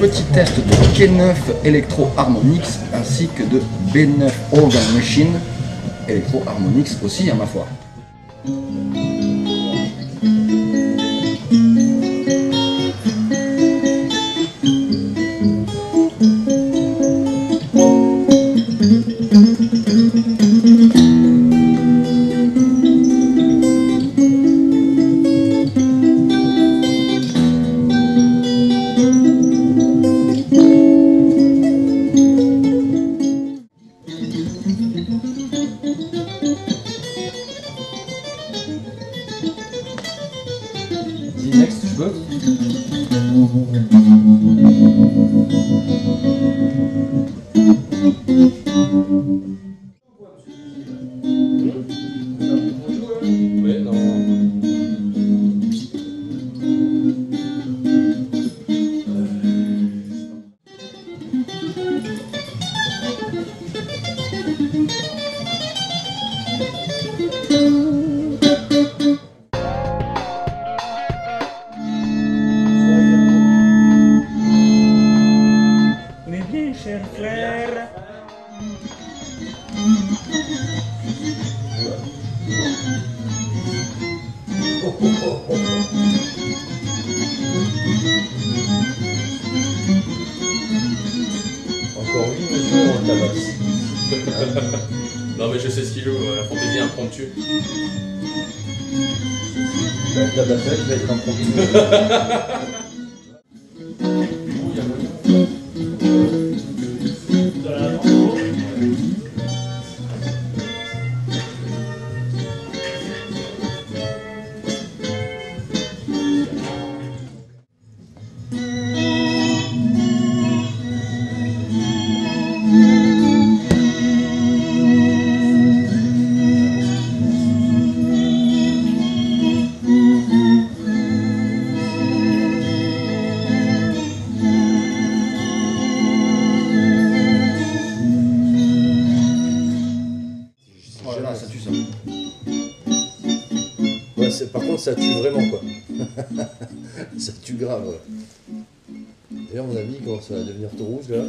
petit test de K9 Electro Harmonix ainsi que de B9 Organ Machine Electro Harmonix aussi à ma foi. Dis next, peux cher frère. Encore lui, monsieur, on le tabasse. non, mais je sais ce qu'il joue, euh, la fantaisie impromptue. Le tabassage va être improvisé. Par contre, ça tue vraiment, quoi. ça tue grave. D'ailleurs, mon ami commence à devenir tout rouge, là?